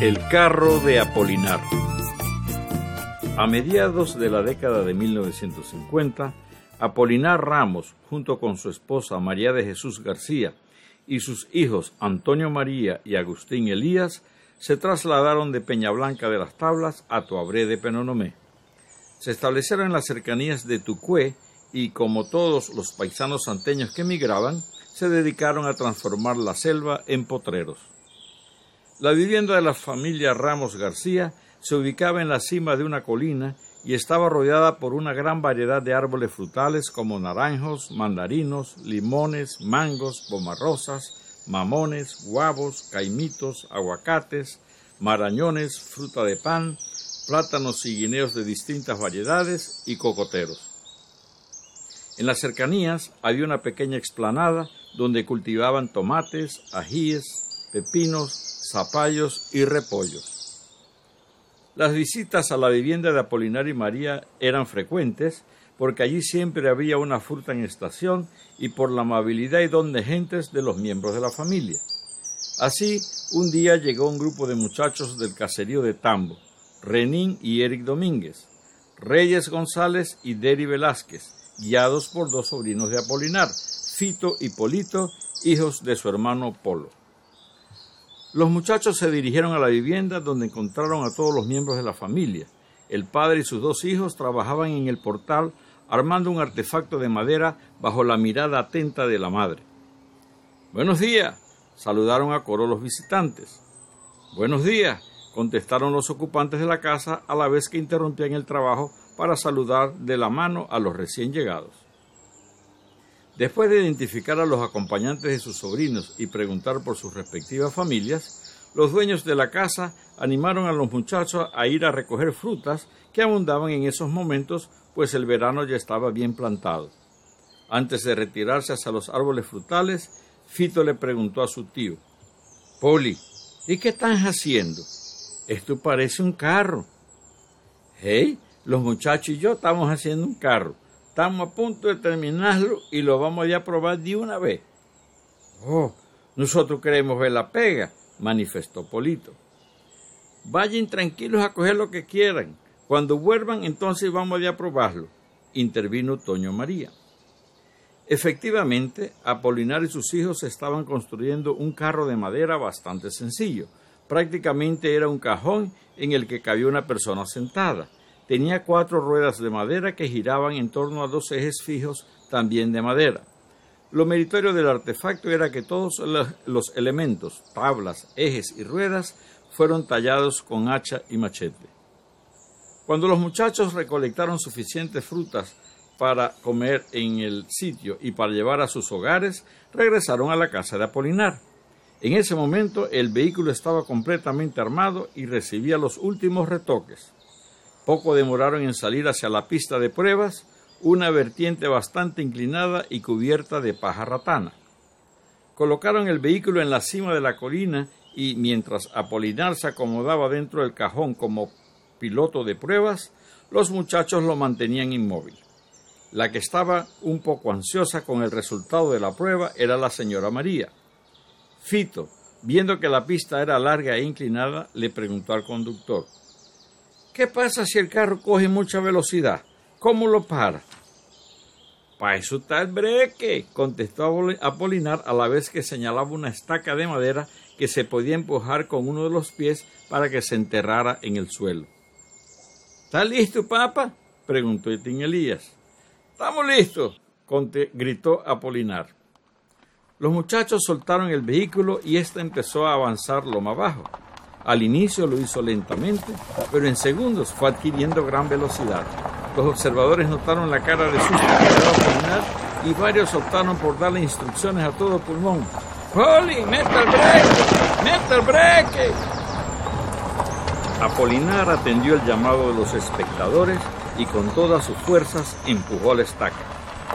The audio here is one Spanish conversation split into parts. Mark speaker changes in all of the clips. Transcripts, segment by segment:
Speaker 1: El carro de Apolinar. A mediados de la década de 1950, Apolinar Ramos, junto con su esposa María de Jesús García y sus hijos Antonio María y Agustín Elías, se trasladaron de Peñablanca de las Tablas a Toabré de Penonomé. Se establecieron en las cercanías de Tucué y, como todos los paisanos santeños que emigraban, se dedicaron a transformar la selva en potreros. La vivienda de la familia Ramos García se ubicaba en la cima de una colina y estaba rodeada por una gran variedad de árboles frutales como naranjos, mandarinos, limones, mangos, pomarrosas, mamones, guavos, caimitos, aguacates, marañones, fruta de pan, plátanos y guineos de distintas variedades y cocoteros. En las cercanías había una pequeña explanada donde cultivaban tomates, ajíes, pepinos, zapallos y repollos. Las visitas a la vivienda de Apolinar y María eran frecuentes porque allí siempre había una fruta en estación y por la amabilidad y don de gentes de los miembros de la familia. Así, un día llegó un grupo de muchachos del caserío de Tambo, Renín y Eric Domínguez, Reyes González y Deri Velázquez, guiados por dos sobrinos de Apolinar, Fito y Polito, hijos de su hermano Polo. Los muchachos se dirigieron a la vivienda donde encontraron a todos los miembros de la familia. El padre y sus dos hijos trabajaban en el portal armando un artefacto de madera bajo la mirada atenta de la madre. Buenos días, saludaron a coro los visitantes. Buenos días, contestaron los ocupantes de la casa a la vez que interrumpían el trabajo para saludar de la mano a los recién llegados. Después de identificar a los acompañantes de sus sobrinos y preguntar por sus respectivas familias, los dueños de la casa animaron a los muchachos a ir a recoger frutas que abundaban en esos momentos, pues el verano ya estaba bien plantado. Antes de retirarse hacia los árboles frutales, Fito le preguntó a su tío, Poli, ¿y qué están haciendo? Esto parece un carro. Hey, los muchachos y yo estamos haciendo un carro. Estamos a punto de terminarlo y lo vamos a probar de una vez. Oh, nosotros queremos ver la pega, manifestó Polito. Vayan tranquilos a coger lo que quieran. Cuando vuelvan, entonces vamos a probarlo, intervino Toño María. Efectivamente, Apolinar y sus hijos estaban construyendo un carro de madera bastante sencillo. Prácticamente era un cajón en el que cabía una persona sentada tenía cuatro ruedas de madera que giraban en torno a dos ejes fijos también de madera. Lo meritorio del artefacto era que todos los elementos, tablas, ejes y ruedas, fueron tallados con hacha y machete. Cuando los muchachos recolectaron suficientes frutas para comer en el sitio y para llevar a sus hogares, regresaron a la casa de Apolinar. En ese momento el vehículo estaba completamente armado y recibía los últimos retoques. Poco demoraron en salir hacia la pista de pruebas, una vertiente bastante inclinada y cubierta de paja ratana. Colocaron el vehículo en la cima de la colina y mientras Apolinar se acomodaba dentro del cajón como piloto de pruebas, los muchachos lo mantenían inmóvil. La que estaba un poco ansiosa con el resultado de la prueba era la señora María. Fito, viendo que la pista era larga e inclinada, le preguntó al conductor ¿Qué pasa si el carro coge mucha velocidad? ¿Cómo lo para? Para eso está el breque, contestó Apolinar a la vez que señalaba una estaca de madera que se podía empujar con uno de los pies para que se enterrara en el suelo. ¿Está listo, papá? preguntó Etín Elías. Estamos listos, gritó Apolinar. Los muchachos soltaron el vehículo y éste empezó a avanzar lo más bajo. Al inicio lo hizo lentamente, pero en segundos fue adquiriendo gran velocidad. Los observadores notaron la cara de susto que y varios optaron por darle instrucciones a todo pulmón. ¡Poli, meta el breque! ¡Meta el breque! Apolinar atendió el llamado de los espectadores y con todas sus fuerzas empujó la estaca.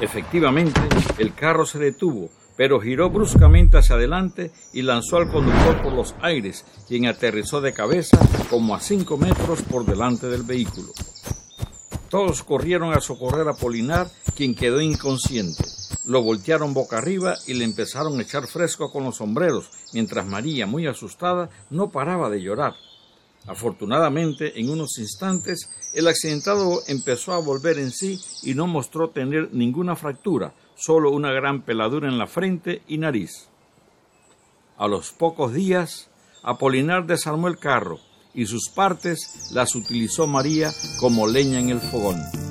Speaker 1: Efectivamente, el carro se detuvo, pero giró bruscamente hacia adelante y lanzó al conductor por los aires, quien aterrizó de cabeza como a cinco metros por delante del vehículo. Todos corrieron a socorrer a Polinar, quien quedó inconsciente. lo voltearon boca arriba y le empezaron a echar fresco con los sombreros, mientras María, muy asustada, no paraba de llorar. Afortunadamente, en unos instantes, el accidentado empezó a volver en sí y no mostró tener ninguna fractura, solo una gran peladura en la frente y nariz. A los pocos días, Apolinar desarmó el carro y sus partes las utilizó María como leña en el fogón.